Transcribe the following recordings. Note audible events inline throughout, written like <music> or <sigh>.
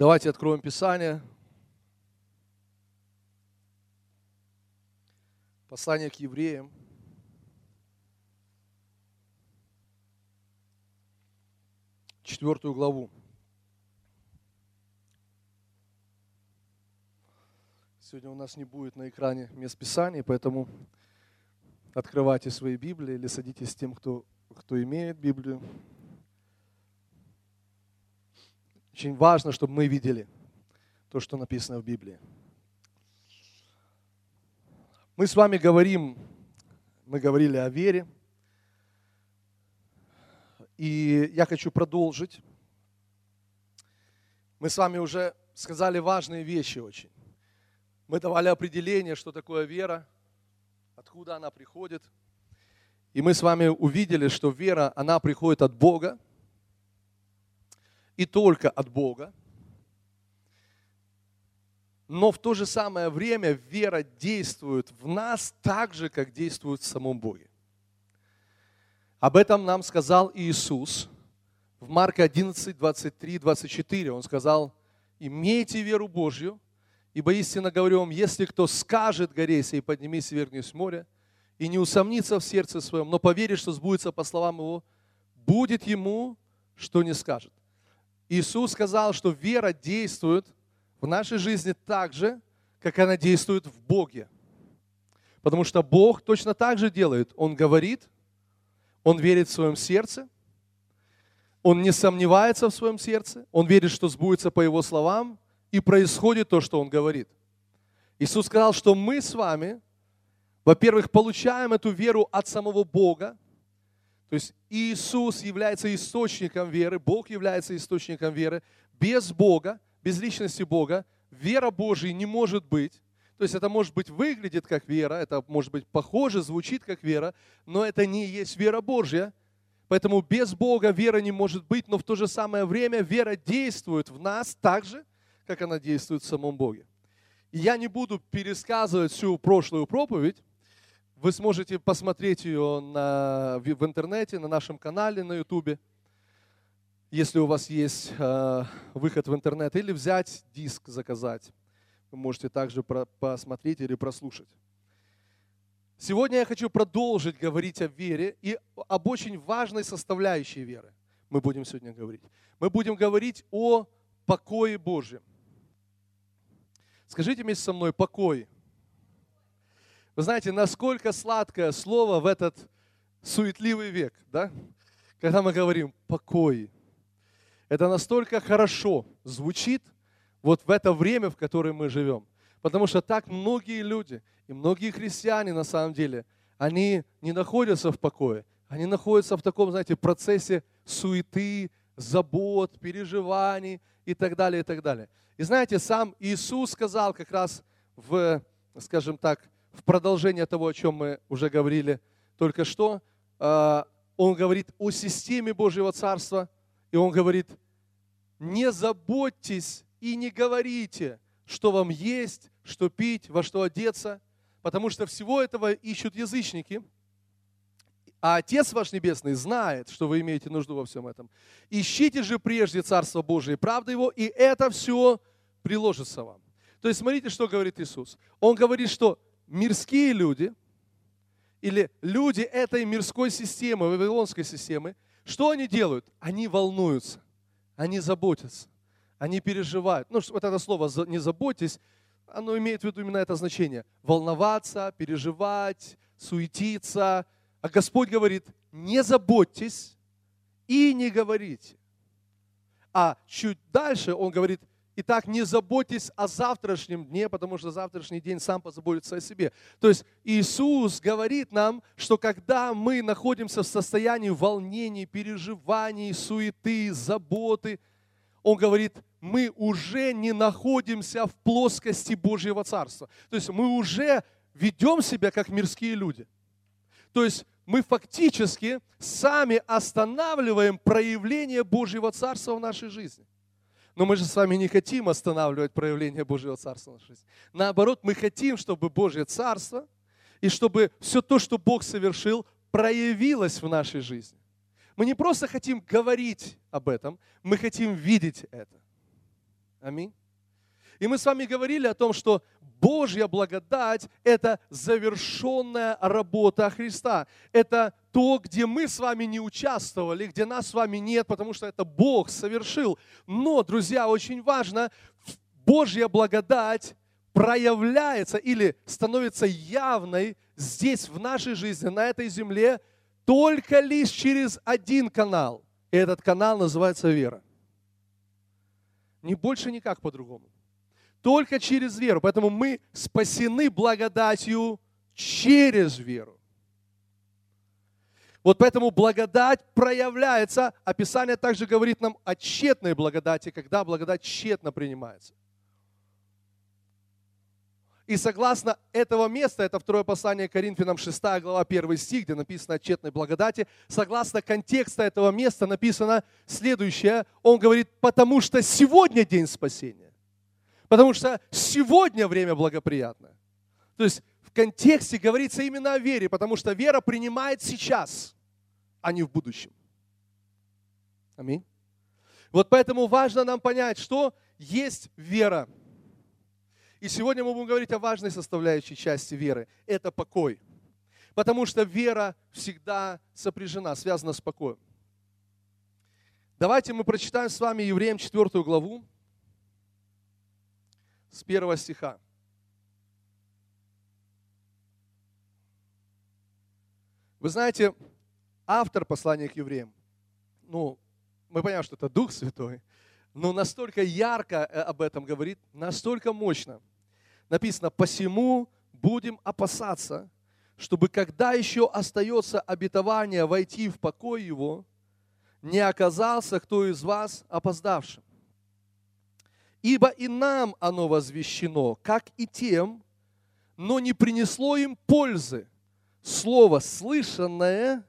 Давайте откроем Писание. Послание к евреям. Четвертую главу. Сегодня у нас не будет на экране мест Писаний, поэтому открывайте свои Библии или садитесь с тем, кто, кто имеет Библию. Очень важно, чтобы мы видели то, что написано в Библии. Мы с вами говорим, мы говорили о вере, и я хочу продолжить. Мы с вами уже сказали важные вещи очень. Мы давали определение, что такое вера, откуда она приходит. И мы с вами увидели, что вера, она приходит от Бога, и только от Бога. Но в то же самое время вера действует в нас так же, как действует в самом Боге. Об этом нам сказал Иисус в Марка 11, 23, 24. Он сказал, имейте веру Божью, Ибо истинно говорю вам, если кто скажет горе сей, поднимись и вернись в море, и не усомнится в сердце своем, но поверит, что сбудется по словам его, будет ему, что не скажет. Иисус сказал, что вера действует в нашей жизни так же, как она действует в Боге. Потому что Бог точно так же делает. Он говорит, Он верит в своем сердце, Он не сомневается в своем сердце, Он верит, что сбудется по Его словам, и происходит то, что Он говорит. Иисус сказал, что мы с вами, во-первых, получаем эту веру от самого Бога, то есть Иисус является источником веры, Бог является источником веры. Без Бога, без личности Бога, вера Божия не может быть. То есть это может быть выглядит как вера, это может быть похоже, звучит как вера, но это не есть вера Божья. Поэтому без Бога вера не может быть, но в то же самое время вера действует в нас так же, как она действует в самом Боге. И я не буду пересказывать всю прошлую проповедь. Вы сможете посмотреть ее на, в интернете, на нашем канале на YouTube, если у вас есть э, выход в интернет, или взять диск, заказать. Вы можете также про, посмотреть или прослушать. Сегодня я хочу продолжить говорить о вере и об очень важной составляющей веры. Мы будем сегодня говорить. Мы будем говорить о покое Божьем. Скажите вместе со мной покой. Вы знаете, насколько сладкое слово в этот суетливый век, да? Когда мы говорим покой. Это настолько хорошо звучит вот в это время, в которое мы живем. Потому что так многие люди и многие христиане на самом деле, они не находятся в покое. Они находятся в таком, знаете, процессе суеты, забот, переживаний и так далее, и так далее. И знаете, сам Иисус сказал как раз в, скажем так, в продолжение того, о чем мы уже говорили только что, а, Он говорит о системе Божьего Царства, и Он говорит, не заботьтесь и не говорите, что вам есть, что пить, во что одеться, потому что всего этого ищут язычники – а Отец ваш Небесный знает, что вы имеете нужду во всем этом. Ищите же прежде Царство Божие и правда Его, и это все приложится вам. То есть смотрите, что говорит Иисус. Он говорит, что мирские люди, или люди этой мирской системы, вавилонской системы, что они делают? Они волнуются, они заботятся, они переживают. Ну, вот это слово «не заботьтесь», оно имеет в виду именно это значение. Волноваться, переживать, суетиться. А Господь говорит, не заботьтесь и не говорите. А чуть дальше Он говорит, Итак, не заботьтесь о завтрашнем дне, потому что завтрашний день сам позаботится о себе. То есть Иисус говорит нам, что когда мы находимся в состоянии волнений, переживаний, суеты, заботы, Он говорит, мы уже не находимся в плоскости Божьего Царства. То есть мы уже ведем себя как мирские люди. То есть мы фактически сами останавливаем проявление Божьего Царства в нашей жизни. Но мы же с вами не хотим останавливать проявление Божьего Царства в нашей жизни. Наоборот, мы хотим, чтобы Божье Царство и чтобы все то, что Бог совершил, проявилось в нашей жизни. Мы не просто хотим говорить об этом, мы хотим видеть это. Аминь. И мы с вами говорили о том, что Божья благодать – это завершенная работа Христа. Это то, где мы с вами не участвовали, где нас с вами нет, потому что это Бог совершил. Но, друзья, очень важно, Божья благодать проявляется или становится явной здесь, в нашей жизни, на этой земле, только лишь через один канал. И этот канал называется вера. Не больше никак по-другому. Только через веру. Поэтому мы спасены благодатью через веру. Вот поэтому благодать проявляется. Описание также говорит нам о тщетной благодати, когда благодать тщетно принимается. И согласно этого места, это второе послание Коринфянам 6 глава 1 стих, где написано о тщетной благодати, согласно контекста этого места написано следующее. Он говорит, потому что сегодня день спасения. Потому что сегодня время благоприятное. То есть в контексте говорится именно о вере, потому что вера принимает сейчас, а не в будущем. Аминь. Вот поэтому важно нам понять, что есть вера – и сегодня мы будем говорить о важной составляющей части веры. Это покой. Потому что вера всегда сопряжена, связана с покоем. Давайте мы прочитаем с вами Евреям 4 главу с 1 стиха. Вы знаете, автор послания к евреям, ну, мы понимаем, что это Дух Святой, но настолько ярко э, об этом говорит, настолько мощно – написано, посему будем опасаться, чтобы когда еще остается обетование войти в покой его, не оказался кто из вас опоздавшим. Ибо и нам оно возвещено, как и тем, но не принесло им пользы. Слово слышанное,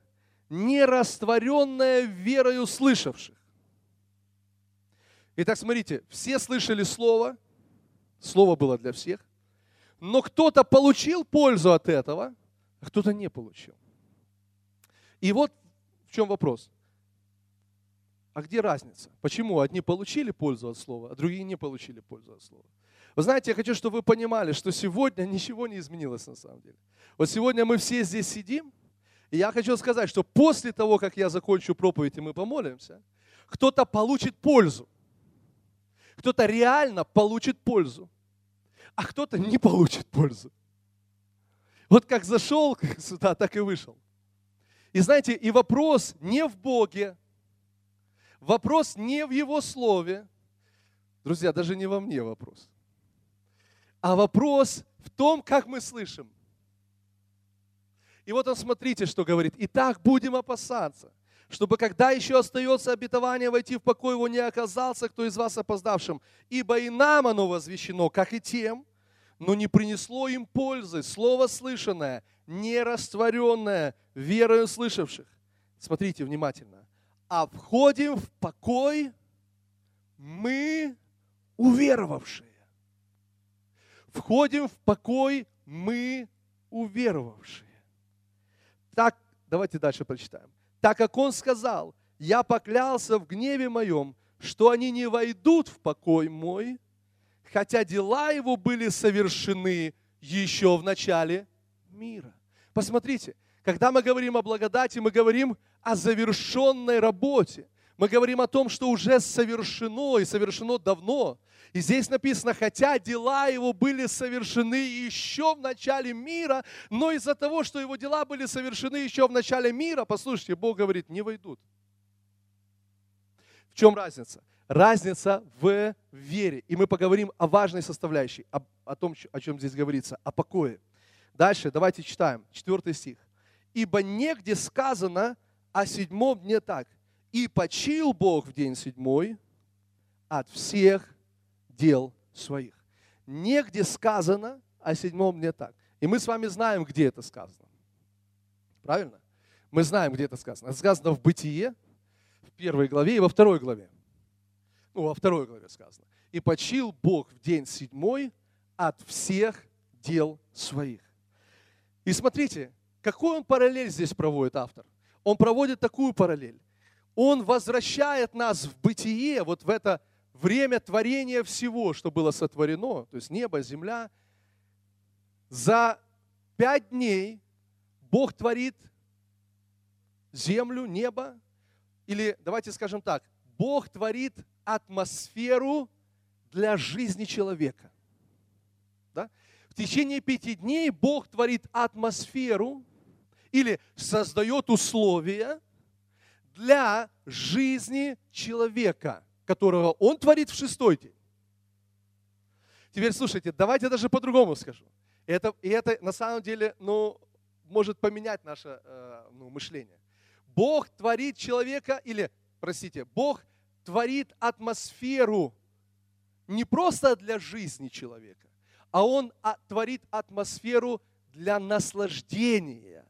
не растворенное верою слышавших. Итак, смотрите, все слышали Слово, Слово было для всех, но кто-то получил пользу от этого, а кто-то не получил. И вот в чем вопрос. А где разница? Почему одни получили пользу от слова, а другие не получили пользу от слова? Вы знаете, я хочу, чтобы вы понимали, что сегодня ничего не изменилось на самом деле. Вот сегодня мы все здесь сидим, и я хочу сказать, что после того, как я закончу проповедь и мы помолимся, кто-то получит пользу. Кто-то реально получит пользу а кто-то не получит пользу. Вот как зашел <laughs> сюда, так и вышел. И знаете, и вопрос не в Боге, вопрос не в Его Слове, друзья, даже не во мне вопрос, а вопрос в том, как мы слышим. И вот он, смотрите, что говорит. Итак, будем опасаться, чтобы когда еще остается обетование войти в покой его, не оказался кто из вас опоздавшим. Ибо и нам оно возвещено, как и тем, но не принесло им пользы. Слово слышанное, не растворенное верою слышавших. Смотрите внимательно. А входим в покой мы уверовавшие. Входим в покой мы уверовавшие. Так, давайте дальше прочитаем. Так как он сказал, я поклялся в гневе моем, что они не войдут в покой мой, хотя дела его были совершены еще в начале мира. Посмотрите, когда мы говорим о благодати, мы говорим о завершенной работе. Мы говорим о том, что уже совершено и совершено давно. И здесь написано, хотя дела его были совершены еще в начале мира, но из-за того, что его дела были совершены еще в начале мира, послушайте, Бог говорит, не войдут. В чем разница? разница в вере. И мы поговорим о важной составляющей, о, о том, о чем здесь говорится, о покое. Дальше, давайте читаем, четвертый стих. «Ибо негде сказано о седьмом дне так, и почил Бог в день седьмой от всех дел своих». Негде сказано о седьмом дне так. И мы с вами знаем, где это сказано. Правильно? Мы знаем, где это сказано. Это сказано в Бытие, в первой главе и во второй главе ну, во второй главе сказано. «И почил Бог в день седьмой от всех дел своих». И смотрите, какой он параллель здесь проводит автор? Он проводит такую параллель. Он возвращает нас в бытие, вот в это, время творения всего, что было сотворено, то есть небо, земля, за пять дней Бог творит землю, небо, или давайте скажем так, Бог творит атмосферу для жизни человека. Да? В течение пяти дней Бог творит атмосферу или создает условия для жизни человека, которого Он творит в шестой день. Теперь слушайте, давайте даже по-другому скажу. Это, и это на самом деле ну, может поменять наше э, ну, мышление. Бог творит человека, или, простите, Бог творит атмосферу не просто для жизни человека, а Он творит атмосферу для наслаждения.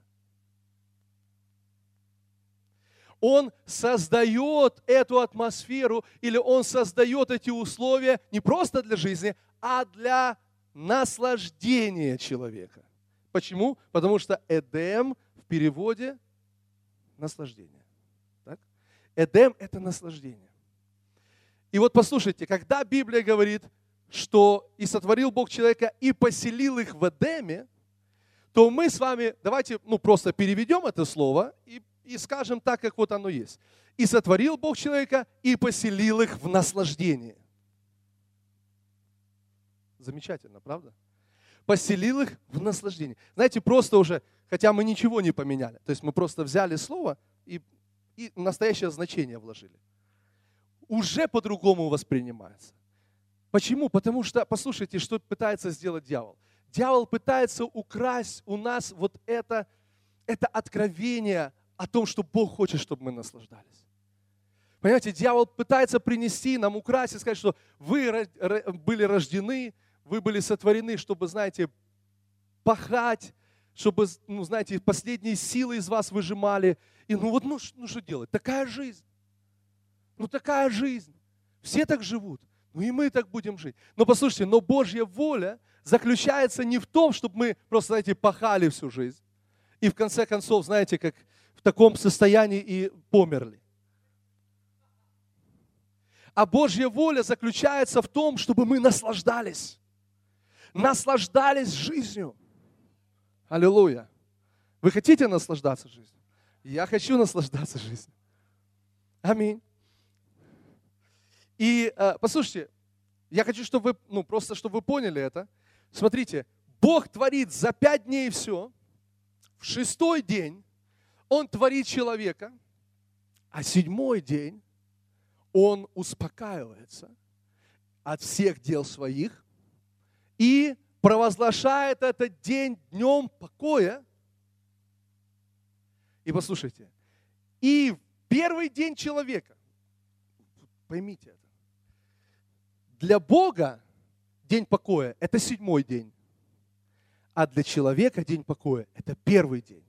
Он создает эту атмосферу или он создает эти условия не просто для жизни, а для наслаждения человека. Почему? Потому что Эдем в переводе наслаждение. Так? Эдем – это наслаждение. И вот послушайте, когда Библия говорит, что и сотворил Бог человека и поселил их в Эдеме, то мы с вами, давайте ну, просто переведем это слово и, и скажем так, как вот оно есть. И сотворил Бог человека и поселил их в наслаждение. Замечательно, правда? Поселил их в наслаждение. Знаете, просто уже, хотя мы ничего не поменяли. То есть мы просто взяли слово и, и настоящее значение вложили. Уже по-другому воспринимается. Почему? Потому что, послушайте, что пытается сделать дьявол. Дьявол пытается украсть у нас вот это, это откровение о том, что Бог хочет, чтобы мы наслаждались. Понимаете, дьявол пытается принести нам, украсть и сказать, что вы были рождены, вы были сотворены, чтобы, знаете, пахать, чтобы, ну, знаете, последние силы из вас выжимали. И ну вот, ну, ну что делать? Такая жизнь. Ну такая жизнь. Все так живут. Ну и мы так будем жить. Но послушайте, но Божья воля заключается не в том, чтобы мы просто, знаете, пахали всю жизнь. И в конце концов, знаете, как в таком состоянии и померли. А Божья воля заключается в том, чтобы мы наслаждались. Наслаждались жизнью. Аллилуйя. Вы хотите наслаждаться жизнью? Я хочу наслаждаться жизнью. Аминь. И э, послушайте, я хочу, чтобы вы, ну просто, чтобы вы поняли это. Смотрите, Бог творит за пять дней все. В шестой день Он творит человека, а седьмой день Он успокаивается от всех дел своих и провозглашает этот день днем покоя. И послушайте, и первый день человека, поймите это, для Бога день покоя – это седьмой день, а для человека день покоя – это первый день.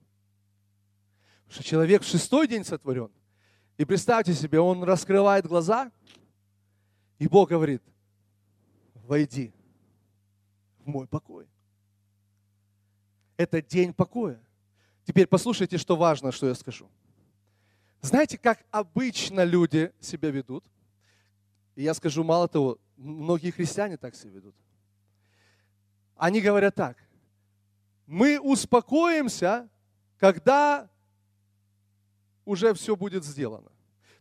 Что человек в шестой день сотворен. И представьте себе, он раскрывает глаза, и Бог говорит, войди в мой покой. Это день покоя. Теперь послушайте, что важно, что я скажу. Знаете, как обычно люди себя ведут? И я скажу, мало того, многие христиане так себя ведут. Они говорят так. Мы успокоимся, когда уже все будет сделано.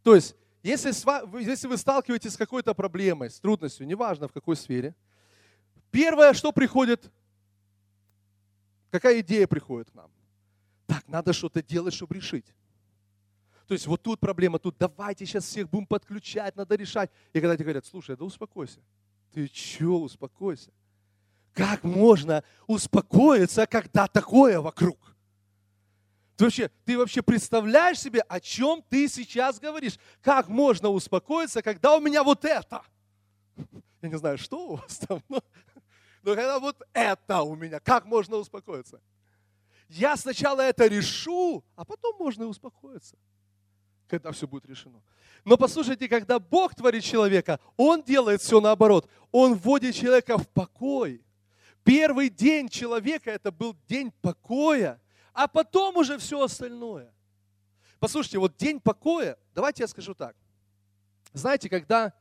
То есть, если, если вы сталкиваетесь с какой-то проблемой, с трудностью, неважно в какой сфере – Первое, что приходит, какая идея приходит к нам? Так, надо что-то делать, чтобы решить. То есть вот тут проблема, тут давайте сейчас всех будем подключать, надо решать. И когда тебе говорят, слушай, да успокойся. Ты че, успокойся? Как можно успокоиться, когда такое вокруг? Ты вообще, ты вообще представляешь себе, о чем ты сейчас говоришь? Как можно успокоиться, когда у меня вот это? Я не знаю, что у вас там, но но когда вот это у меня, как можно успокоиться? Я сначала это решу, а потом можно и успокоиться, когда все будет решено. Но послушайте, когда Бог творит человека, Он делает все наоборот. Он вводит человека в покой. Первый день человека это был день покоя, а потом уже все остальное. Послушайте, вот день покоя, давайте я скажу так. Знаете, когда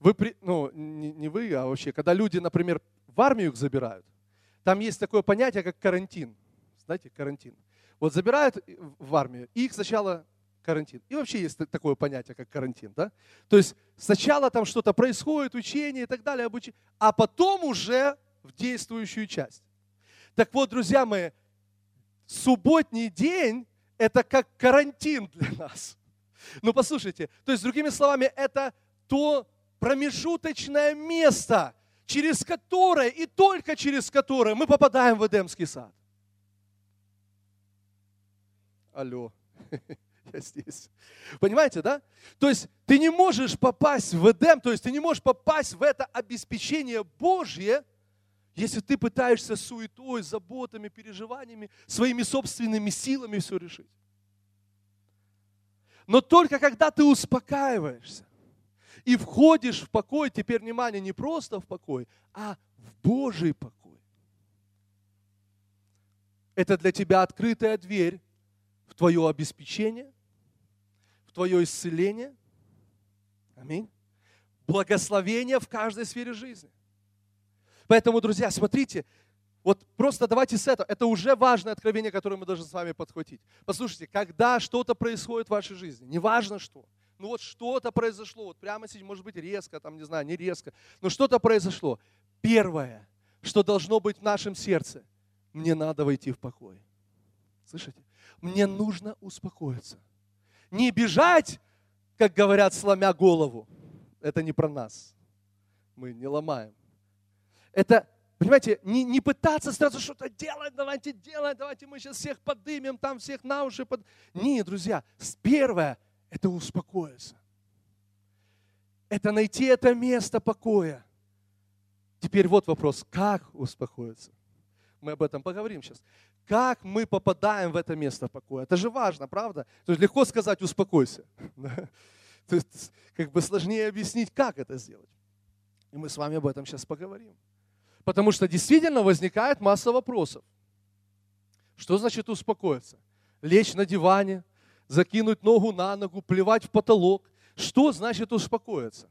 Вы, ну, не вы, а вообще, когда люди, например, в армию их забирают, там есть такое понятие, как карантин. Знаете, карантин. Вот забирают в армию, и их сначала карантин. И вообще есть такое понятие, как карантин. Да? То есть сначала там что-то происходит, учение и так далее, обучение, а потом уже в действующую часть. Так вот, друзья мои, субботний день – это как карантин для нас. Ну, послушайте, то есть, другими словами, это то промежуточное место, через которое и только через которое мы попадаем в Эдемский сад. Алло, <laughs> я здесь. Понимаете, да? То есть ты не можешь попасть в Эдем, то есть ты не можешь попасть в это обеспечение Божье, если ты пытаешься суетой, заботами, переживаниями, своими собственными силами все решить. Но только когда ты успокаиваешься и входишь в покой, теперь внимание, не просто в покой, а в Божий покой. Это для тебя открытая дверь в твое обеспечение, в твое исцеление. Аминь. Благословение в каждой сфере жизни. Поэтому, друзья, смотрите, вот просто давайте с этого. Это уже важное откровение, которое мы должны с вами подхватить. Послушайте, когда что-то происходит в вашей жизни, неважно что, ну вот что-то произошло, вот прямо сейчас, может быть, резко, там, не знаю, не резко, но что-то произошло. Первое, что должно быть в нашем сердце, мне надо войти в покой. Слышите? Мне нужно успокоиться. Не бежать, как говорят, сломя голову. Это не про нас. Мы не ломаем. Это Понимаете, не, не пытаться сразу что-то делать, давайте делать, давайте мы сейчас всех подымем, там всех на уши. Под... Не, друзья, первое – это успокоиться. Это найти это место покоя. Теперь вот вопрос, как успокоиться? Мы об этом поговорим сейчас. Как мы попадаем в это место покоя? Это же важно, правда? То есть легко сказать «успокойся». <laughs> То есть как бы сложнее объяснить, как это сделать. И мы с вами об этом сейчас поговорим. Потому что действительно возникает масса вопросов. Что значит успокоиться? Лечь на диване, закинуть ногу на ногу, плевать в потолок. Что значит успокоиться?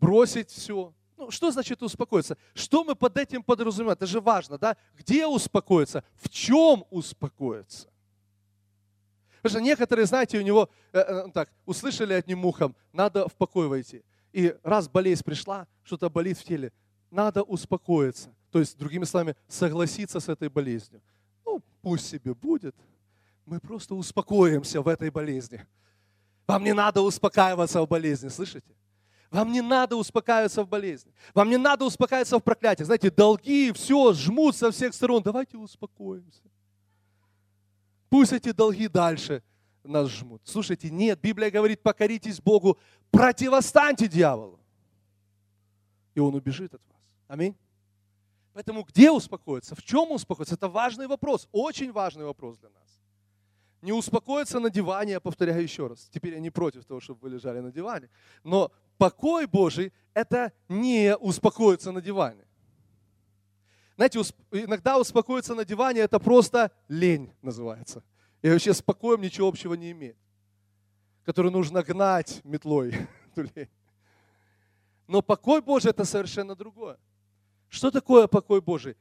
Бросить все. Ну, что значит успокоиться? Что мы под этим подразумеваем? Это же важно, да? Где успокоиться? В чем успокоиться? Потому что некоторые, знаете, у него, э, э, так, услышали одним ухом, надо в покой войти. И раз болезнь пришла, что-то болит в теле, надо успокоиться. То есть, другими словами, согласиться с этой болезнью. Ну, пусть себе будет. Мы просто успокоимся в этой болезни. Вам не надо успокаиваться в болезни, слышите? Вам не надо успокаиваться в болезни. Вам не надо успокаиваться в проклятии. Знаете, долги, все, жмут со всех сторон. Давайте успокоимся. Пусть эти долги дальше нас жмут. Слушайте, нет, Библия говорит, покоритесь Богу, противостаньте дьяволу. И он убежит от вас. Аминь. Поэтому где успокоиться? В чем успокоиться? Это важный вопрос, очень важный вопрос для нас. Не успокоиться на диване, я повторяю еще раз. Теперь я не против того, чтобы вы лежали на диване. Но покой Божий – это не успокоиться на диване. Знаете, иногда успокоиться на диване – это просто лень называется – и вообще с покоем ничего общего не имеет, который нужно гнать метлой. <laughs> Но покой Божий – это совершенно другое. Что такое покой Божий?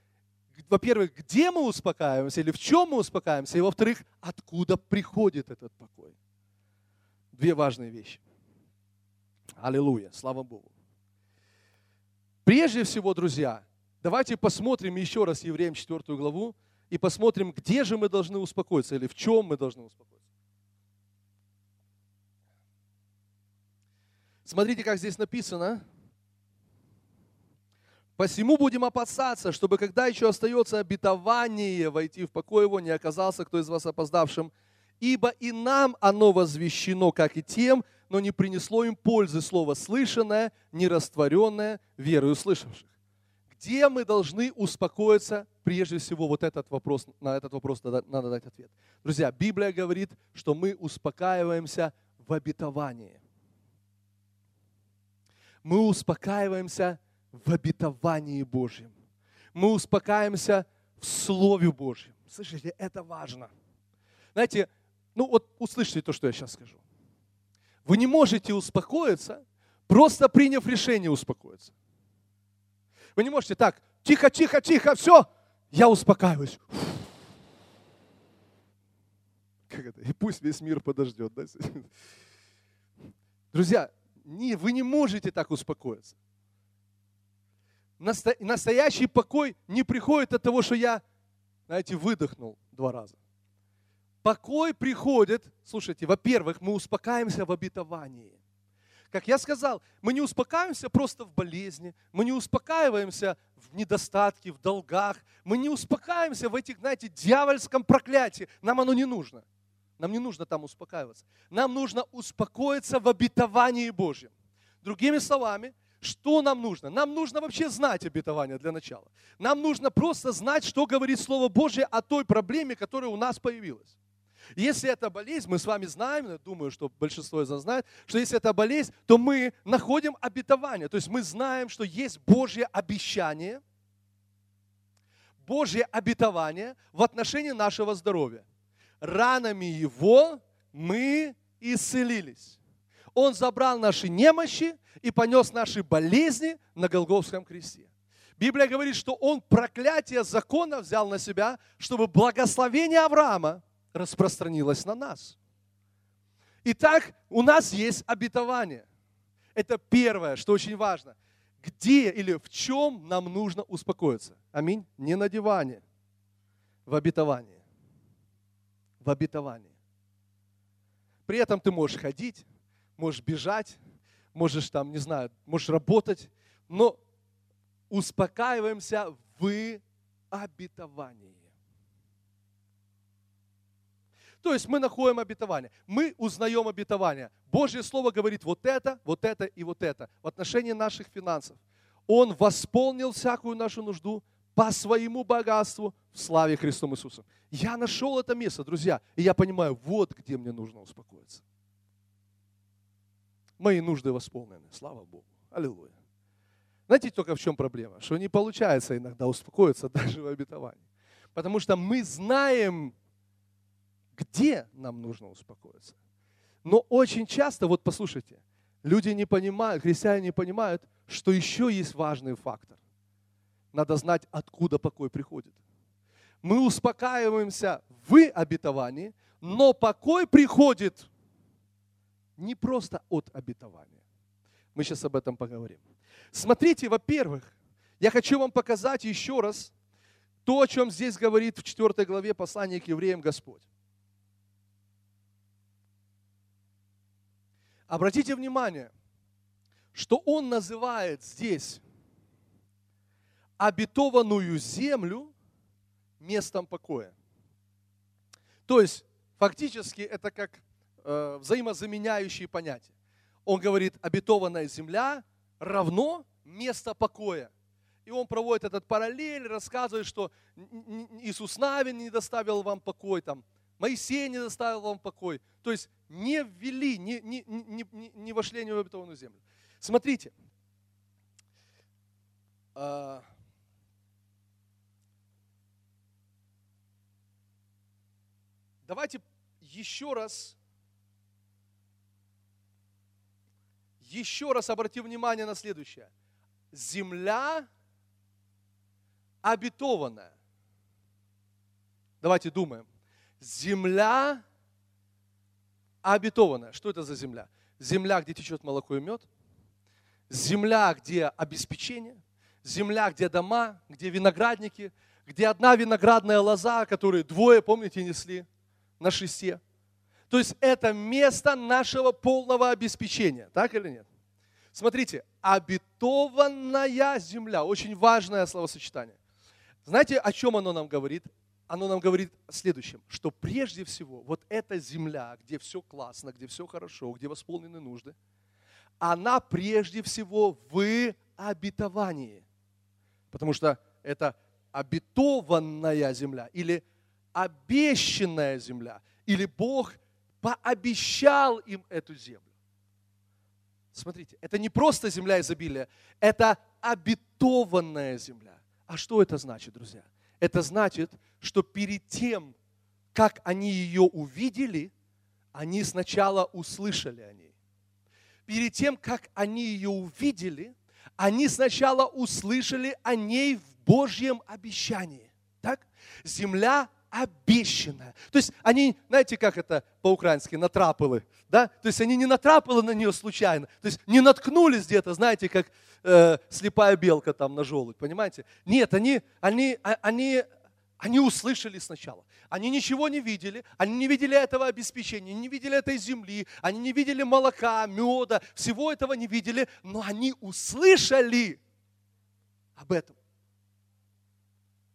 Во-первых, где мы успокаиваемся или в чем мы успокаиваемся? И во-вторых, откуда приходит этот покой? Две важные вещи. Аллилуйя, слава Богу. Прежде всего, друзья, давайте посмотрим еще раз Евреям 4 главу, и посмотрим, где же мы должны успокоиться или в чем мы должны успокоиться. Смотрите, как здесь написано. Посему будем опасаться, чтобы когда еще остается обетование войти в покой его, не оказался кто из вас опоздавшим. Ибо и нам оно возвещено, как и тем, но не принесло им пользы слово слышанное, не растворенное верою слышавших. Где мы должны успокоиться прежде всего вот этот вопрос, на этот вопрос надо, надо дать ответ. Друзья, Библия говорит, что мы успокаиваемся в обетовании. Мы успокаиваемся в обетовании Божьем. Мы успокаиваемся в Слове Божьем. Слышите, это важно. Знаете, ну вот услышите то, что я сейчас скажу. Вы не можете успокоиться, просто приняв решение успокоиться. Вы не можете так, тихо, тихо, тихо, все, я успокаиваюсь. Как это? И пусть весь мир подождет. Да? Друзья, не, вы не можете так успокоиться. Настоящий покой не приходит от того, что я, знаете, выдохнул два раза. Покой приходит, слушайте, во-первых, мы успокаиваемся в обетовании. Как я сказал, мы не успокаиваемся просто в болезни, мы не успокаиваемся в недостатке, в долгах, мы не успокаиваемся в этих, знаете, дьявольском проклятии. Нам оно не нужно. Нам не нужно там успокаиваться. Нам нужно успокоиться в обетовании Божьем. Другими словами, что нам нужно? Нам нужно вообще знать обетование для начала. Нам нужно просто знать, что говорит Слово Божье о той проблеме, которая у нас появилась. Если это болезнь, мы с вами знаем, я думаю, что большинство из нас знает, что если это болезнь, то мы находим обетование. То есть мы знаем, что есть Божье обещание, Божье обетование в отношении нашего здоровья. Ранами Его мы исцелились. Он забрал наши немощи и понес наши болезни на Голговском кресте. Библия говорит, что Он проклятие закона взял на себя, чтобы благословение Авраама распространилось на нас. Итак, у нас есть обетование. Это первое, что очень важно. Где или в чем нам нужно успокоиться? Аминь. Не на диване, в обетовании. В обетовании. При этом ты можешь ходить, можешь бежать, можешь там, не знаю, можешь работать, но успокаиваемся в обетовании. То есть мы находим обетование, мы узнаем обетование. Божье Слово говорит вот это, вот это и вот это в отношении наших финансов. Он восполнил всякую нашу нужду по своему богатству в славе Христом Иисусом. Я нашел это место, друзья, и я понимаю, вот где мне нужно успокоиться. Мои нужды восполнены, слава Богу. Аллилуйя. Знаете только в чем проблема? Что не получается иногда успокоиться <laughs> даже в обетовании. Потому что мы знаем где нам нужно успокоиться. Но очень часто, вот послушайте, люди не понимают, христиане не понимают, что еще есть важный фактор. Надо знать, откуда покой приходит. Мы успокаиваемся в обетовании, но покой приходит не просто от обетования. Мы сейчас об этом поговорим. Смотрите, во-первых, я хочу вам показать еще раз то, о чем здесь говорит в 4 главе послания к евреям Господь. Обратите внимание, что он называет здесь обетованную землю местом покоя. То есть, фактически, это как э, взаимозаменяющие понятия. Он говорит, обетованная земля равно место покоя. И он проводит этот параллель, рассказывает, что Иисус Навин не доставил вам покой, там, Моисей не доставил вам покой. То есть не ввели, не, не, не, не, не вошли они в обетованную землю. Смотрите. А, давайте еще раз, еще раз обратим внимание на следующее. Земля обетованная. Давайте думаем земля обетованная. Что это за земля? Земля, где течет молоко и мед. Земля, где обеспечение. Земля, где дома, где виноградники, где одна виноградная лоза, которую двое, помните, несли на шесте. То есть это место нашего полного обеспечения. Так или нет? Смотрите, обетованная земля. Очень важное словосочетание. Знаете, о чем оно нам говорит? Оно нам говорит о следующем, что прежде всего вот эта земля, где все классно, где все хорошо, где восполнены нужды, она прежде всего в обетовании. Потому что это обетованная земля или обещанная земля, или Бог пообещал им эту землю. Смотрите, это не просто земля изобилия, это обетованная земля. А что это значит, друзья? Это значит, что перед тем, как они ее увидели, они сначала услышали о ней. перед тем, как они ее увидели, они сначала услышали о ней в Божьем обещании. Так? Земля обещанная. То есть они, знаете, как это по-украински, натрапылы, да? То есть они не натрапылы на нее случайно, то есть не наткнулись где-то, знаете, как э, слепая белка там на желудь, понимаете? Нет, они, они, а, они, они услышали сначала. Они ничего не видели, они не видели этого обеспечения, не видели этой земли, они не видели молока, меда, всего этого не видели, но они услышали об этом.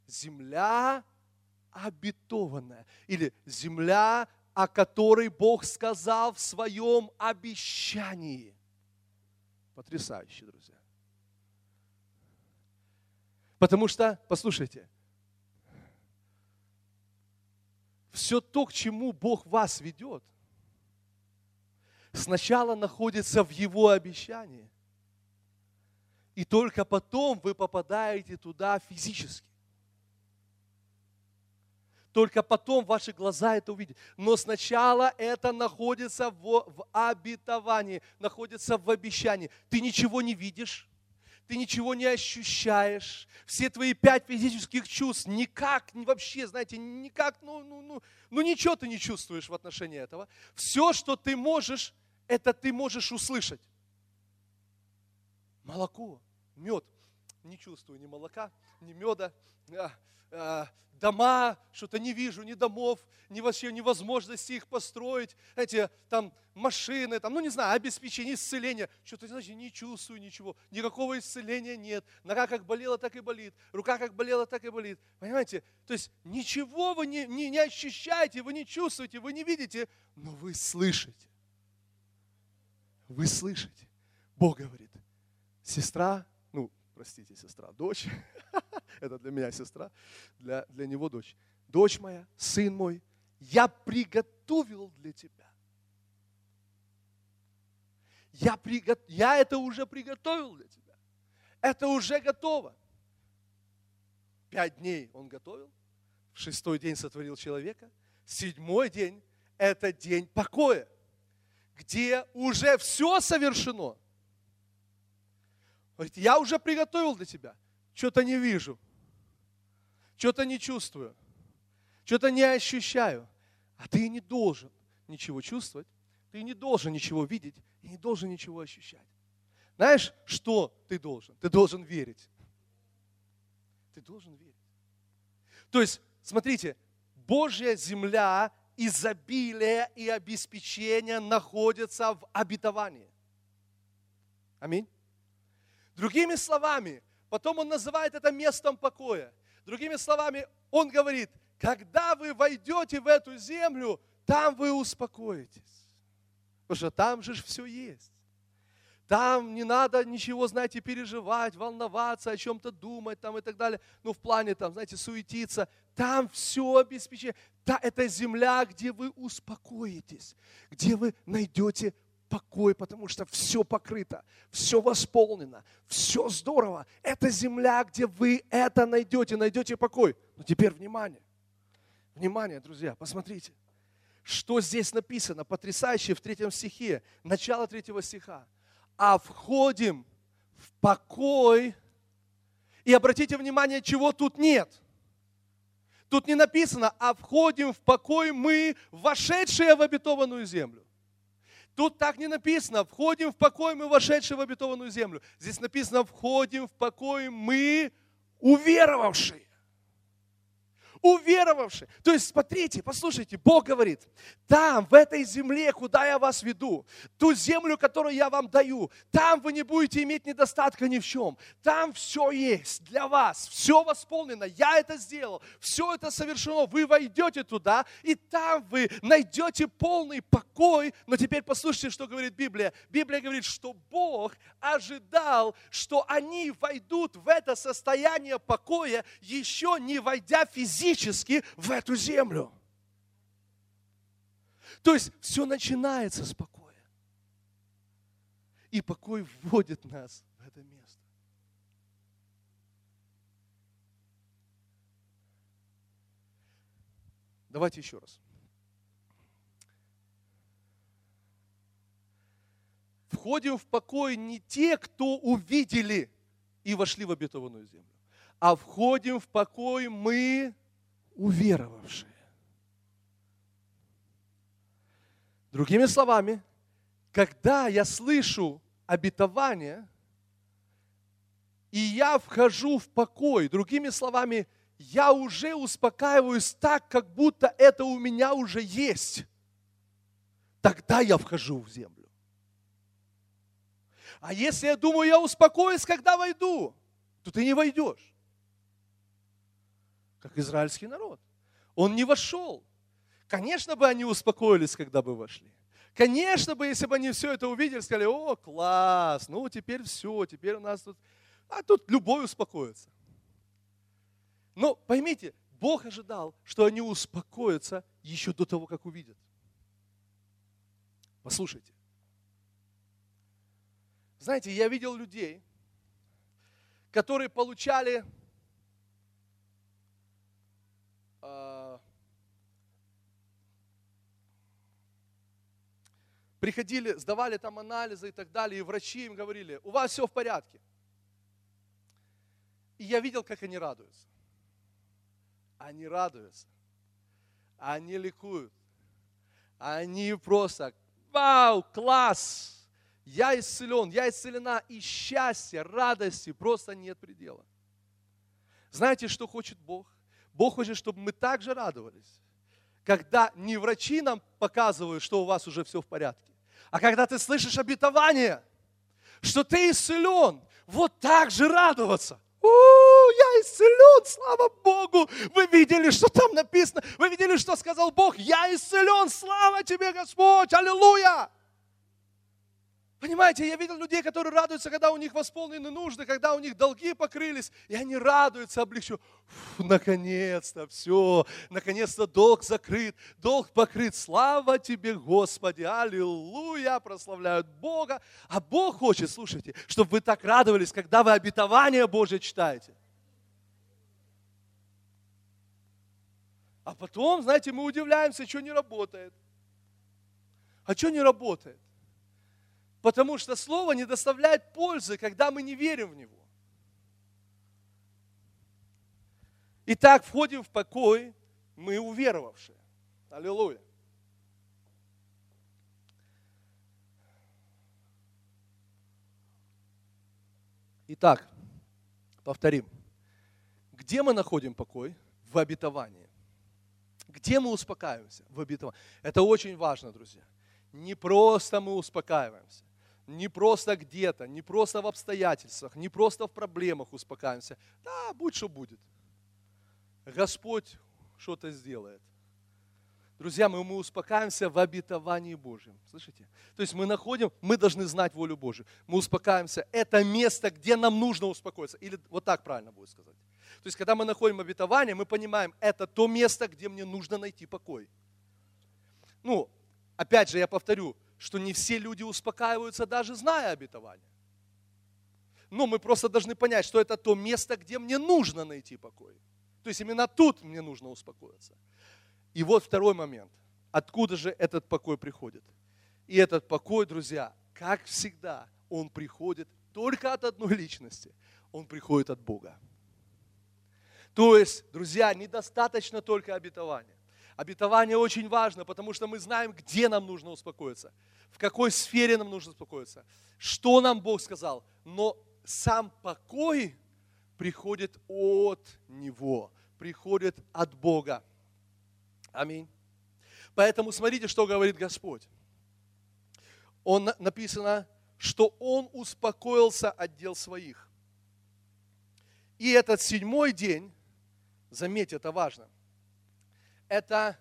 Земля обетованная. Или земля, о которой Бог сказал в своем обещании. Потрясающе, друзья. Потому что, послушайте, все то, к чему Бог вас ведет, сначала находится в Его обещании. И только потом вы попадаете туда физически. Только потом ваши глаза это увидят. Но сначала это находится в, в обетовании, находится в обещании. Ты ничего не видишь, ты ничего не ощущаешь. Все твои пять физических чувств никак, вообще, знаете, никак, ну, ну, ну, ну ничего ты не чувствуешь в отношении этого. Все, что ты можешь, это ты можешь услышать. Молоко, мед. Не чувствую ни молока, ни меда. А, а, дома, что-то не вижу, ни домов, ни вообще невозможности их построить, эти там машины, там, ну не знаю, обеспечение, исцеление, что-то, значит, не чувствую ничего, никакого исцеления нет, нога как болела, так и болит, рука как болела, так и болит, понимаете? То есть ничего вы не, не, не ощущаете, вы не чувствуете, вы не видите, но вы слышите. Вы слышите. Бог говорит, сестра, простите, сестра, дочь, <laughs> это для меня сестра, для, для него дочь. Дочь моя, сын мой, я приготовил для тебя. Я, приго... я это уже приготовил для тебя. Это уже готово. Пять дней он готовил, в шестой день сотворил человека, седьмой день – это день покоя, где уже все совершено. Говорит, я уже приготовил для тебя, что-то не вижу – что-то не чувствую, что-то не ощущаю. А ты не должен ничего чувствовать, ты не должен ничего видеть и не должен ничего ощущать. Знаешь, что ты должен? Ты должен верить. Ты должен верить. То есть, смотрите, Божья земля, изобилие и обеспечение находятся в обетовании. Аминь. Другими словами, потом он называет это местом покоя. Другими словами, он говорит, когда вы войдете в эту землю, там вы успокоитесь. Потому что там же все есть. Там не надо ничего, знаете, переживать, волноваться, о чем-то думать там и так далее. Ну, в плане там, знаете, суетиться. Там все обеспечено. Да, это земля, где вы успокоитесь, где вы найдете покой, потому что все покрыто, все восполнено, все здорово. Это земля, где вы это найдете, найдете покой. Но теперь внимание, внимание, друзья, посмотрите, что здесь написано, потрясающе в третьем стихе, начало третьего стиха. А входим в покой, и обратите внимание, чего тут нет. Тут не написано, а входим в покой мы, вошедшие в обетованную землю. Тут так не написано, входим в покой мы, вошедшие в обетованную землю. Здесь написано, входим в покой мы, уверовавшие уверовавшие. То есть, смотрите, послушайте, Бог говорит, там, в этой земле, куда я вас веду, ту землю, которую я вам даю, там вы не будете иметь недостатка ни в чем. Там все есть для вас, все восполнено, я это сделал, все это совершено. Вы войдете туда, и там вы найдете полный покой. Но теперь послушайте, что говорит Библия. Библия говорит, что Бог ожидал, что они войдут в это состояние покоя, еще не войдя физически физически в эту землю. То есть все начинается с покоя. И покой вводит нас в это место. Давайте еще раз. входим в покой не те, кто увидели и вошли в обетованную землю, а входим в покой мы, уверовавшие. Другими словами, когда я слышу обетование, и я вхожу в покой, другими словами, я уже успокаиваюсь так, как будто это у меня уже есть. Тогда я вхожу в землю. А если я думаю, я успокоюсь, когда войду, то ты не войдешь. Как израильский народ. Он не вошел. Конечно бы они успокоились, когда бы вошли. Конечно бы, если бы они все это увидели, сказали, о, класс, ну теперь все, теперь у нас тут... А тут любой успокоится. Но поймите, Бог ожидал, что они успокоятся еще до того, как увидят. Послушайте. Знаете, я видел людей, которые получали приходили, сдавали там анализы и так далее, и врачи им говорили, у вас все в порядке. И я видел, как они радуются. Они радуются. Они ликуют. Они просто, вау, класс, я исцелен, я исцелена, и счастья, радости просто нет предела. Знаете, что хочет Бог? Бог хочет, чтобы мы также радовались, когда не врачи нам показывают, что у вас уже все в порядке, а когда ты слышишь обетование, что ты исцелен, вот так же радоваться. У, я исцелен, слава Богу. Вы видели, что там написано? Вы видели, что сказал Бог? Я исцелен, слава тебе, Господь, аллилуйя. Понимаете, я видел людей, которые радуются, когда у них восполнены нужды, когда у них долги покрылись, и они радуются, облегчу. Наконец-то все, наконец-то долг закрыт, долг покрыт. Слава тебе, Господи, аллилуйя, прославляют Бога. А Бог хочет, слушайте, чтобы вы так радовались, когда вы обетование Божье читаете. А потом, знаете, мы удивляемся, что не работает. А что не работает? Потому что Слово не доставляет пользы, когда мы не верим в Него. Итак, входим в покой, мы уверовавшие. Аллилуйя. Итак, повторим. Где мы находим покой? В обетовании. Где мы успокаиваемся? В обетовании. Это очень важно, друзья. Не просто мы успокаиваемся не просто где-то, не просто в обстоятельствах, не просто в проблемах успокаиваемся. Да, будь что будет. Господь что-то сделает. Друзья, мы, мы успокаиваемся в обетовании Божьем. Слышите? То есть мы находим, мы должны знать волю Божью. Мы успокаиваемся. Это место, где нам нужно успокоиться. Или вот так правильно будет сказать. То есть когда мы находим обетование, мы понимаем, это то место, где мне нужно найти покой. Ну, опять же, я повторю, что не все люди успокаиваются, даже зная обетование. Но мы просто должны понять, что это то место, где мне нужно найти покой. То есть именно тут мне нужно успокоиться. И вот второй момент. Откуда же этот покой приходит? И этот покой, друзья, как всегда, он приходит только от одной личности. Он приходит от Бога. То есть, друзья, недостаточно только обетования. Обетование очень важно, потому что мы знаем, где нам нужно успокоиться, в какой сфере нам нужно успокоиться, что нам Бог сказал. Но сам покой приходит от Него, приходит от Бога. Аминь. Поэтому смотрите, что говорит Господь. Он написано, что Он успокоился от дел своих. И этот седьмой день, заметьте, это важно – это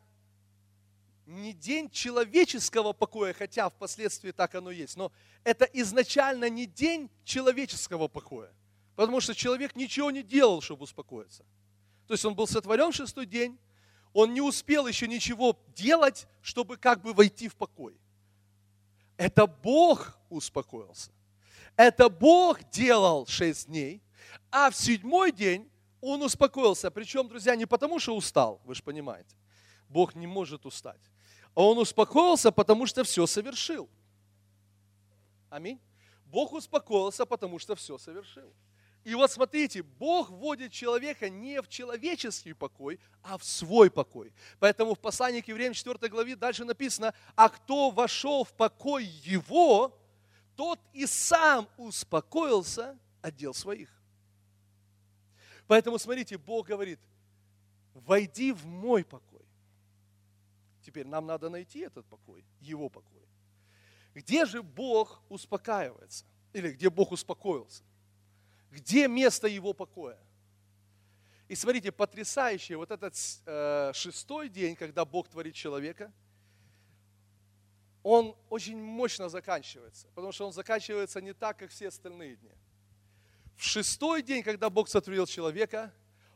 не день человеческого покоя, хотя впоследствии так оно есть, но это изначально не день человеческого покоя, потому что человек ничего не делал, чтобы успокоиться. То есть он был сотворен в шестой день, он не успел еще ничего делать, чтобы как бы войти в покой. Это Бог успокоился. Это Бог делал шесть дней, а в седьмой день он успокоился. Причем, друзья, не потому, что устал, вы же понимаете. Бог не может устать. А он успокоился, потому что все совершил. Аминь. Бог успокоился, потому что все совершил. И вот смотрите, Бог вводит человека не в человеческий покой, а в свой покой. Поэтому в послании к евреям 4 главе дальше написано, а кто вошел в покой его, тот и сам успокоился от дел своих. Поэтому смотрите, Бог говорит, войди в мой покой. Теперь нам надо найти этот покой, его покой. Где же Бог успокаивается? Или где Бог успокоился? Где место его покоя? И смотрите, потрясающе, вот этот э, шестой день, когда Бог творит человека, он очень мощно заканчивается, потому что он заканчивается не так, как все остальные дни. В шестой день, когда Бог сотворил человека,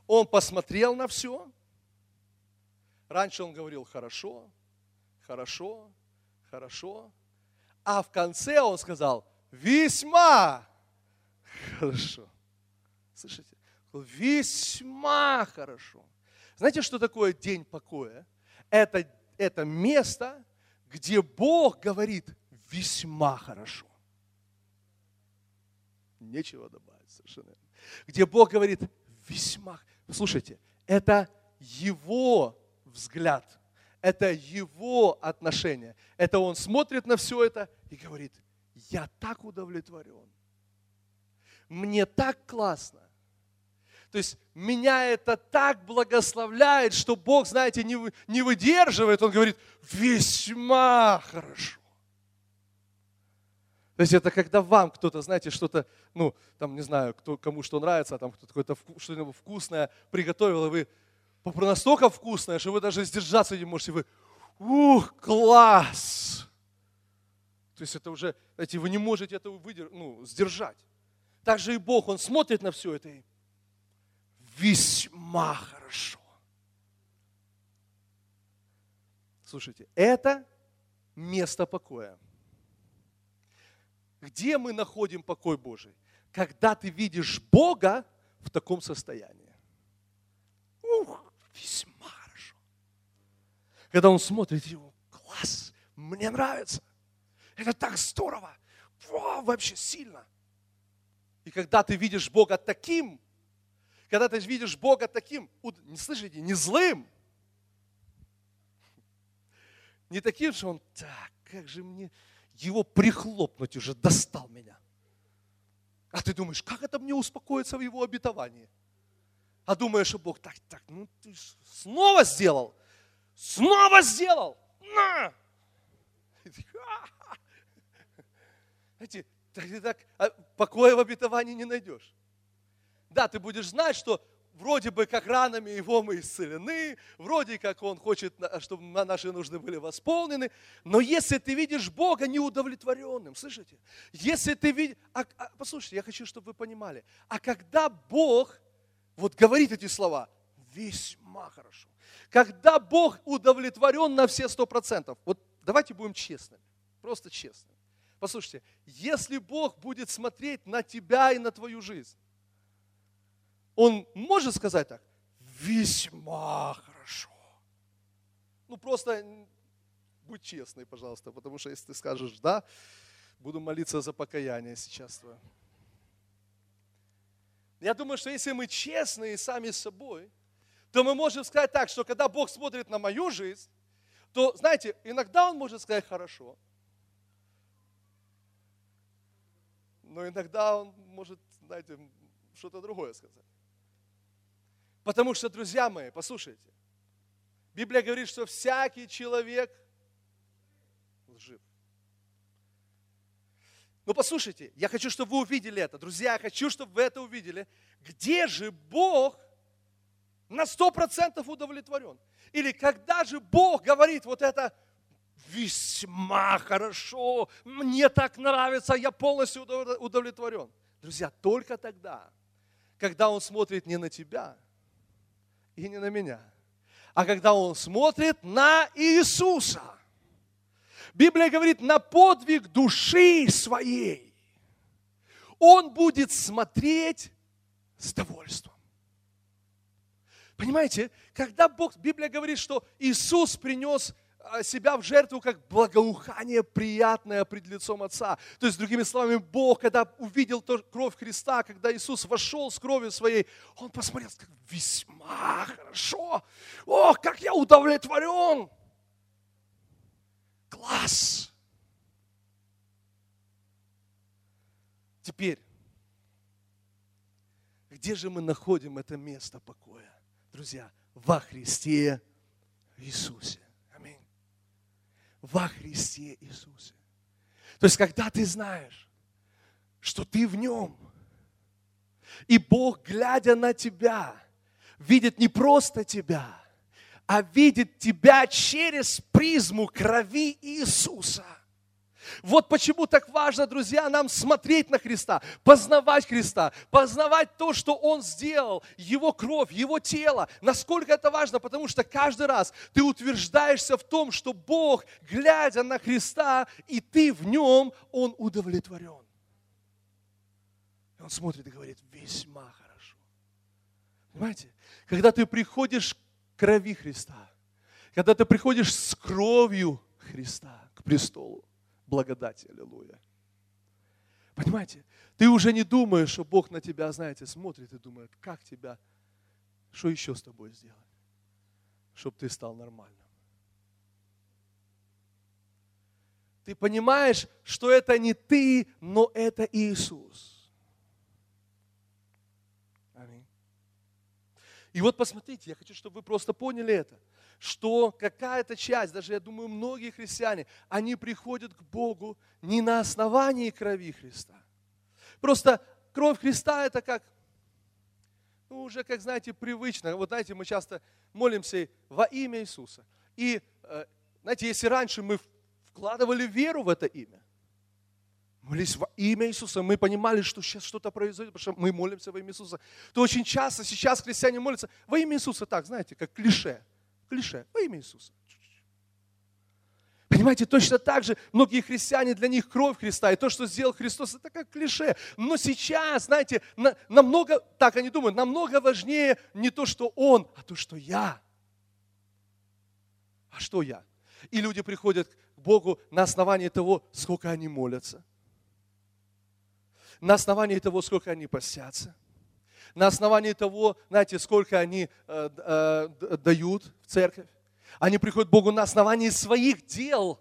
он посмотрел на все. Раньше он говорил хорошо, хорошо, хорошо. А в конце он сказал весьма хорошо. Слышите? Весьма хорошо. Знаете, что такое день покоя? Это, это место, где Бог говорит весьма хорошо. Нечего добавить совершенно. Где Бог говорит весьма. Слушайте, это Его взгляд, это Его отношение. Это Он смотрит на все это и говорит, я так удовлетворен мне так классно. То есть меня это так благословляет, что Бог, знаете, не, не выдерживает. Он говорит, весьма хорошо. То есть это когда вам кто-то, знаете, что-то, ну, там, не знаю, кто, кому что нравится, там кто-то какое-то что-нибудь вкусное приготовил, и вы настолько вкусное, что вы даже сдержаться не можете. Вы, ух, класс! То есть это уже, знаете, вы не можете это выдер... ну, сдержать. Так же и Бог, Он смотрит на все это и весьма хорошо. Слушайте, это место покоя. Где мы находим покой Божий? Когда ты видишь Бога в таком состоянии. Ух, весьма хорошо. Когда он смотрит его, класс, мне нравится. Это так здорово. Вау, вообще сильно. И когда ты видишь Бога таким, когда ты видишь Бога таким, не слышите, не злым, не таким, что он, так, как же мне его прихлопнуть уже, достал меня. А ты думаешь, как это мне успокоиться в его обетовании? А думаешь, Бог, так, так, ну ты снова сделал, снова сделал, на! <laughs> Знаете, ты так а, покоя в обетовании не найдешь. Да, ты будешь знать, что вроде бы как ранами его мы исцелены, вроде как он хочет, чтобы наши нужды были восполнены, но если ты видишь Бога неудовлетворенным, слышите? Если ты видишь... А, а, послушайте, я хочу, чтобы вы понимали, а когда Бог вот говорит эти слова, весьма хорошо, когда Бог удовлетворен на все сто процентов, вот давайте будем честными, просто честными. Послушайте, если Бог будет смотреть на тебя и на твою жизнь, Он может сказать так? Весьма хорошо. Ну просто будь честный, пожалуйста, потому что если ты скажешь «да», буду молиться за покаяние сейчас твое. Я думаю, что если мы честны и сами с собой, то мы можем сказать так, что когда Бог смотрит на мою жизнь, то, знаете, иногда Он может сказать «хорошо», но иногда он может, знаете, что-то другое сказать. Потому что, друзья мои, послушайте, Библия говорит, что всякий человек лжив. Но послушайте, я хочу, чтобы вы увидели это. Друзья, я хочу, чтобы вы это увидели. Где же Бог на сто процентов удовлетворен? Или когда же Бог говорит вот это весьма хорошо, мне так нравится, я полностью удовлетворен. Друзья, только тогда, когда Он смотрит не на тебя и не на меня, а когда Он смотрит на Иисуса. Библия говорит, на подвиг души своей. Он будет смотреть с довольством. Понимаете, когда Бог, Библия говорит, что Иисус принес себя в жертву как благоухание приятное пред лицом Отца. То есть, другими словами, Бог, когда увидел кровь Христа, когда Иисус вошел с кровью своей, Он посмотрел, как весьма хорошо. Ох, как я удовлетворен. Класс. Теперь, где же мы находим это место покоя? Друзья, во Христе Иисусе. Во Христе Иисусе. То есть, когда ты знаешь, что ты в Нем, и Бог, глядя на тебя, видит не просто тебя, а видит тебя через призму крови Иисуса – вот почему так важно, друзья, нам смотреть на Христа, познавать Христа, познавать то, что Он сделал, Его кровь, Его тело. Насколько это важно, потому что каждый раз ты утверждаешься в том, что Бог, глядя на Христа, и ты в Нем, Он удовлетворен. И Он смотрит и говорит, весьма хорошо. Понимаете? Когда ты приходишь к крови Христа, когда ты приходишь с кровью Христа к престолу, благодати. Аллилуйя. Понимаете, ты уже не думаешь, что Бог на тебя, знаете, смотрит и думает, как тебя, что еще с тобой сделать, чтобы ты стал нормальным. Ты понимаешь, что это не ты, но это Иисус. Аминь. И вот посмотрите, я хочу, чтобы вы просто поняли это – что какая-то часть, даже я думаю, многие христиане, они приходят к Богу не на основании крови Христа. Просто кровь Христа это как, ну уже как, знаете, привычно. Вот знаете, мы часто молимся во имя Иисуса. И, э, знаете, если раньше мы вкладывали веру в это имя, молились во имя Иисуса, мы понимали, что сейчас что-то произойдет, потому что мы молимся во имя Иисуса, то очень часто сейчас христиане молятся во имя Иисуса так, знаете, как клише – Клише. Во имя Иисуса. Понимаете, точно так же многие христиане, для них кровь Христа и то, что сделал Христос, это как клише. Но сейчас, знаете, на, намного, так они думают, намного важнее не то, что Он, а то, что я. А что я? И люди приходят к Богу на основании того, сколько они молятся, на основании того, сколько они постятся, на основании того, знаете, сколько они э, э, дают в церковь. Они приходят к Богу на основании своих дел.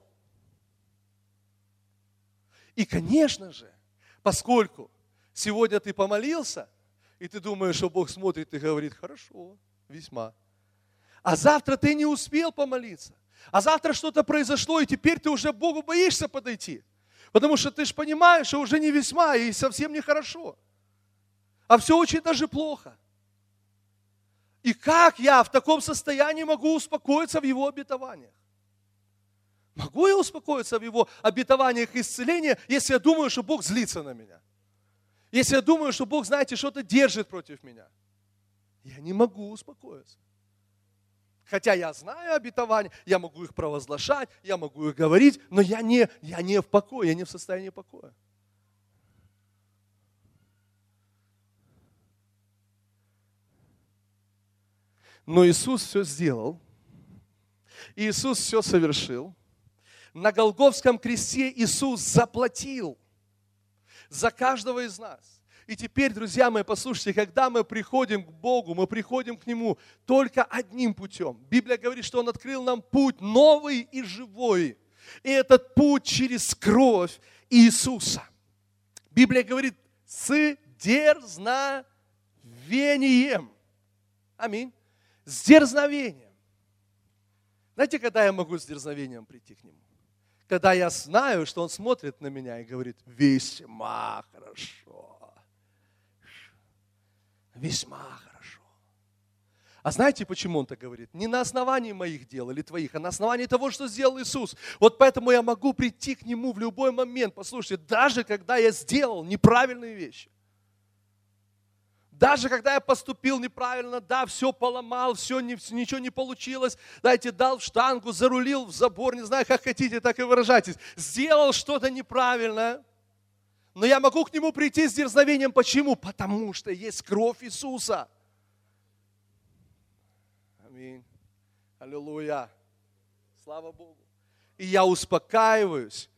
И, конечно же, поскольку сегодня ты помолился, и ты думаешь, что Бог смотрит и говорит, хорошо, весьма. А завтра ты не успел помолиться. А завтра что-то произошло, и теперь ты уже Богу боишься подойти. Потому что ты же понимаешь, что уже не весьма и совсем нехорошо. хорошо а все очень даже плохо. И как я в таком состоянии могу успокоиться в его обетованиях? Могу я успокоиться в его обетованиях исцеления, если я думаю, что Бог злится на меня? Если я думаю, что Бог, знаете, что-то держит против меня? Я не могу успокоиться. Хотя я знаю обетования, я могу их провозглашать, я могу их говорить, но я не, я не в покое, я не в состоянии покоя. Но Иисус все сделал. Иисус все совершил. На Голговском кресте Иисус заплатил за каждого из нас. И теперь, друзья мои, послушайте, когда мы приходим к Богу, мы приходим к Нему только одним путем. Библия говорит, что Он открыл нам путь новый и живой. И этот путь через кровь Иисуса. Библия говорит, с дерзновением. Аминь с дерзновением. Знаете, когда я могу с дерзновением прийти к Нему? Когда я знаю, что Он смотрит на меня и говорит, весьма хорошо. Весьма хорошо. А знаете, почему Он так говорит? Не на основании моих дел или твоих, а на основании того, что сделал Иисус. Вот поэтому я могу прийти к Нему в любой момент. Послушайте, даже когда я сделал неправильные вещи – даже когда я поступил неправильно, да, все поломал, все, ничего не получилось, дайте, дал в штангу, зарулил в забор, не знаю, как хотите, так и выражайтесь. Сделал что-то неправильное, но я могу к нему прийти с дерзновением. Почему? Потому что есть кровь Иисуса. Аминь. Аллилуйя. Слава Богу. И я успокаиваюсь.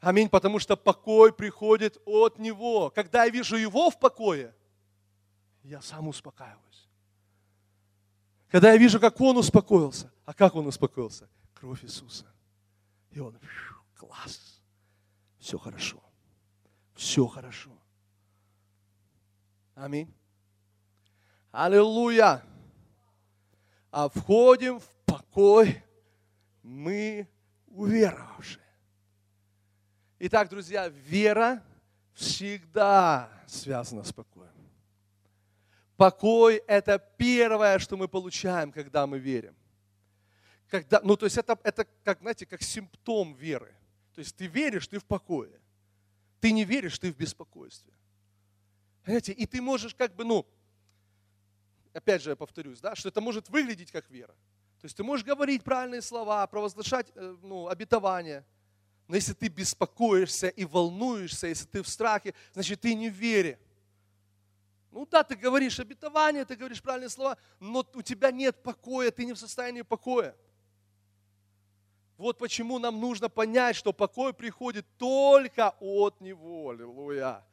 Аминь, потому что покой приходит от Него. Когда я вижу Его в покое, я сам успокаиваюсь. Когда я вижу, как Он успокоился. А как Он успокоился? Кровь Иисуса. И Он, класс, все хорошо. Все хорошо. Аминь. Аллилуйя. А входим в покой мы уверовавшие. Итак, друзья, вера всегда связана с покоем. Покой – это первое, что мы получаем, когда мы верим. Когда, ну, то есть это, это как, знаете, как симптом веры. То есть ты веришь, ты в покое. Ты не веришь, ты в беспокойстве. Понимаете, и ты можешь как бы, ну, опять же я повторюсь, да, что это может выглядеть как вера. То есть ты можешь говорить правильные слова, провозглашать э, ну, обетование, но если ты беспокоишься и волнуешься, если ты в страхе, значит ты не в вере. Ну да, ты говоришь обетование, ты говоришь правильные слова, но у тебя нет покоя, ты не в состоянии покоя. Вот почему нам нужно понять, что покой приходит только от Него. Аллилуйя.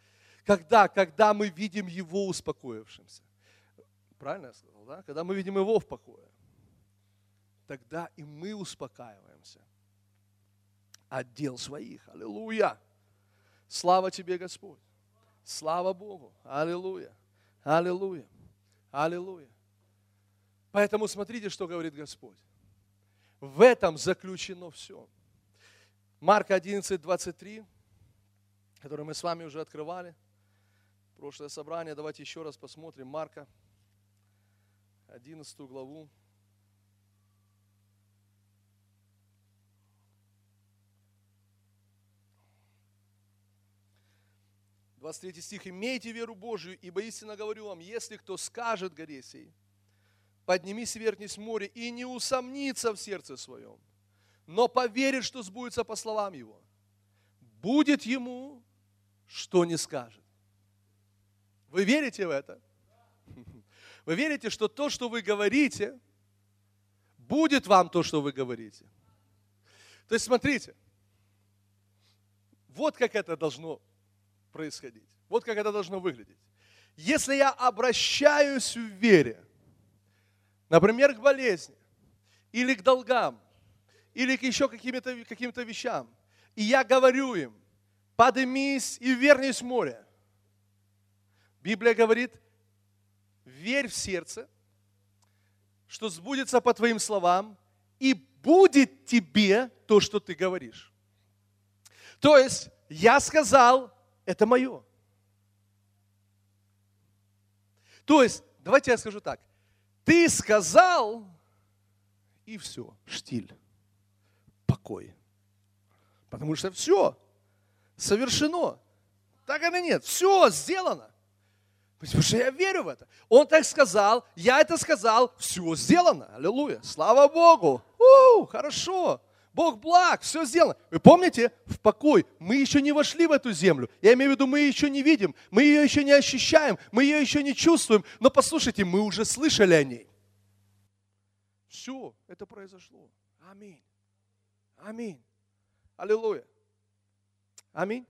Когда? Когда мы видим Его успокоившимся. Правильно я сказал, да? Когда мы видим Его в покое. Тогда и мы успокаиваемся от дел своих. Аллилуйя. Слава тебе, Господь. Слава Богу. Аллилуйя. Аллилуйя. Аллилуйя. Поэтому смотрите, что говорит Господь. В этом заключено все. Марка 11, 23, который мы с вами уже открывали. Прошлое собрание. Давайте еще раз посмотрим. Марка 11 главу. 23 стих. «Имейте веру Божию, ибо истинно говорю вам, если кто скажет горе поднимись и вернись в море, и не усомнится в сердце своем, но поверит, что сбудется по словам его, будет ему, что не скажет». Вы верите в это? <laughs> Вы верите, что то, что вы говорите, будет вам то, что вы говорите? То есть смотрите, вот как это должно происходить. Вот как это должно выглядеть. Если я обращаюсь в вере, например, к болезни, или к долгам, или к еще каким-то каким вещам, и я говорю им, подымись и вернись в море. Библия говорит, верь в сердце, что сбудется по твоим словам, и будет тебе то, что ты говоришь. То есть, я сказал, это мое. То есть, давайте я скажу так. Ты сказал, и все, штиль, покой. Потому что все совершено. Так оно нет. Все сделано. Потому что я верю в это. Он так сказал, я это сказал, все сделано. Аллилуйя. Слава Богу. У, хорошо. Бог благ, все сделано. Вы помните, в покой мы еще не вошли в эту землю. Я имею в виду, мы ее еще не видим, мы ее еще не ощущаем, мы ее еще не чувствуем. Но послушайте, мы уже слышали о ней. Все, это произошло. Аминь. Аминь. Аллилуйя. Аминь.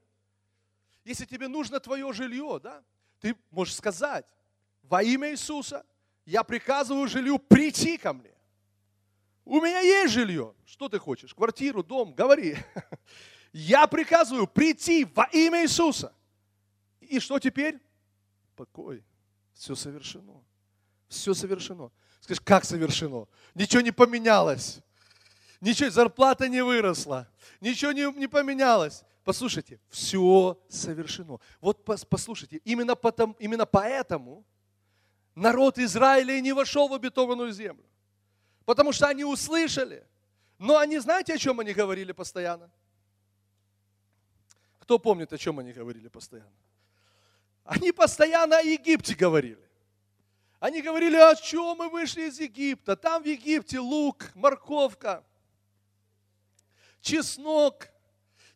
Если тебе нужно твое жилье, да, ты можешь сказать, во имя Иисуса я приказываю жилью прийти ко мне. У меня есть жилье. Что ты хочешь? Квартиру, дом? Говори. <laughs> Я приказываю прийти во имя Иисуса. И что теперь? Покой. Все совершено. Все совершено. Скажешь, как совершено? Ничего не поменялось. Ничего, зарплата не выросла. Ничего не, не поменялось. Послушайте, все совершено. Вот послушайте, именно, потому, именно поэтому народ Израиля не вошел в обетованную землю. Потому что они услышали. Но они, знаете, о чем они говорили постоянно? Кто помнит, о чем они говорили постоянно? Они постоянно о Египте говорили. Они говорили, о чем мы вышли из Египта. Там в Египте лук, морковка, чеснок.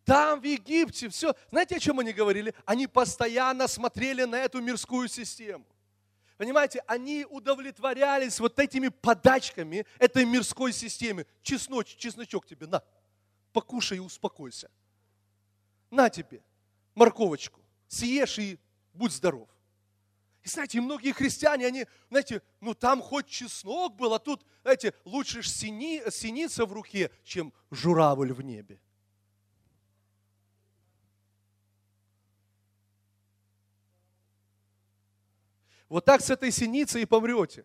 Там в Египте все. Знаете, о чем они говорили? Они постоянно смотрели на эту мирскую систему. Понимаете, они удовлетворялись вот этими подачками этой мирской системы. Чесночек, чесночок тебе, на, покушай и успокойся. На тебе морковочку, съешь и будь здоров. И знаете, многие христиане, они, знаете, ну там хоть чеснок был, а тут, знаете, лучше сини, синица в руке, чем журавль в небе. Вот так с этой синицей и помрете.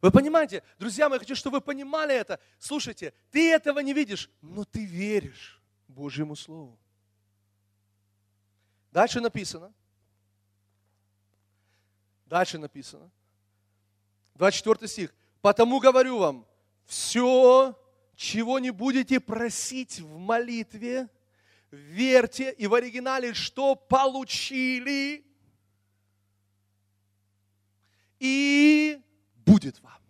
Вы понимаете, друзья мои, я хочу, чтобы вы понимали это. Слушайте, ты этого не видишь, но ты веришь Божьему Слову. Дальше написано. Дальше написано. 24 стих. Потому говорю вам, все, чего не будете просить в молитве, верьте, и в оригинале, что получили, и будет вам.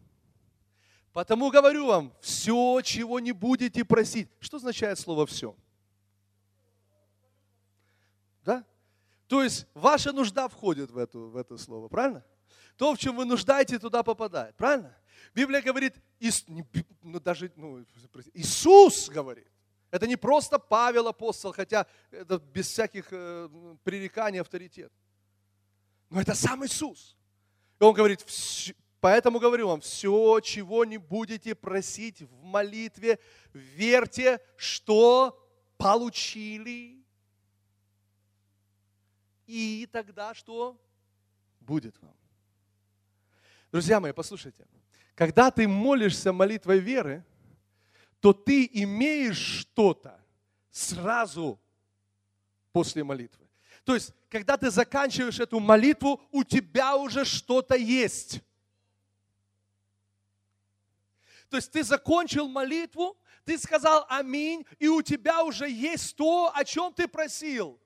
Потому говорю вам, все, чего не будете просить. Что означает слово «все»? Да? То есть ваша нужда входит в, эту, в это слово, правильно? То, в чем вы нуждаете, туда попадает, правильно? Библия говорит, ну, даже ну, Иисус говорит. Это не просто Павел апостол, хотя это без всяких э, пререканий авторитет. Но это сам Иисус. И он говорит, поэтому говорю вам, все, чего не будете просить в молитве, верьте, что получили и тогда что будет вам? Друзья мои, послушайте. Когда ты молишься молитвой веры, то ты имеешь что-то сразу после молитвы. То есть, когда ты заканчиваешь эту молитву, у тебя уже что-то есть. То есть ты закончил молитву, ты сказал аминь, и у тебя уже есть то, о чем ты просил.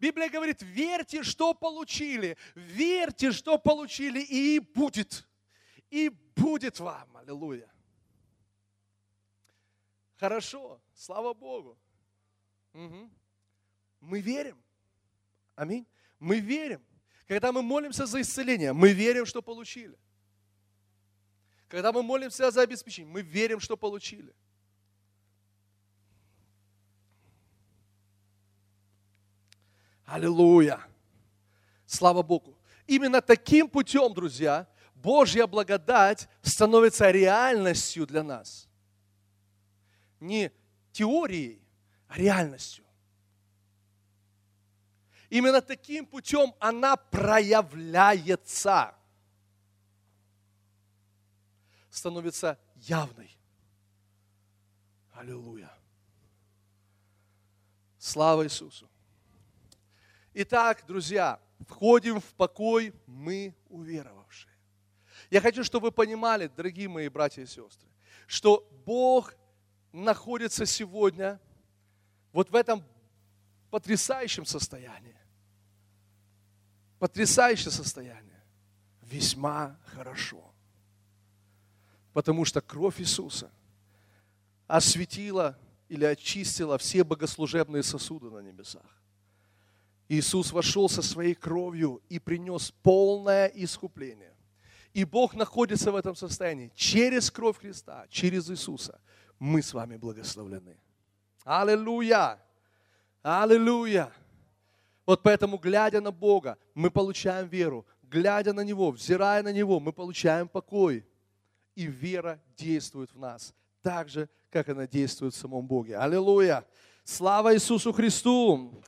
Библия говорит, верьте, что получили, верьте, что получили, и будет, и будет вам. Аллилуйя. Хорошо, слава Богу. Угу. Мы верим. Аминь. Мы верим. Когда мы молимся за исцеление, мы верим, что получили. Когда мы молимся за обеспечение, мы верим, что получили. Аллилуйя! Слава Богу! Именно таким путем, друзья, Божья благодать становится реальностью для нас. Не теорией, а реальностью. Именно таким путем она проявляется, становится явной. Аллилуйя. Слава Иисусу. Итак, друзья, входим в покой мы уверовавшие. Я хочу, чтобы вы понимали, дорогие мои братья и сестры, что Бог находится сегодня вот в этом потрясающем состоянии. Потрясающее состояние. Весьма хорошо. Потому что кровь Иисуса осветила или очистила все богослужебные сосуды на небесах. Иисус вошел со своей кровью и принес полное искупление. И Бог находится в этом состоянии. Через кровь Христа, через Иисуса мы с вами благословлены. Аллилуйя! Аллилуйя! Вот поэтому, глядя на Бога, мы получаем веру. Глядя на Него, взирая на Него, мы получаем покой. И вера действует в нас так же, как она действует в самом Боге. Аллилуйя! Слава Иисусу Христу!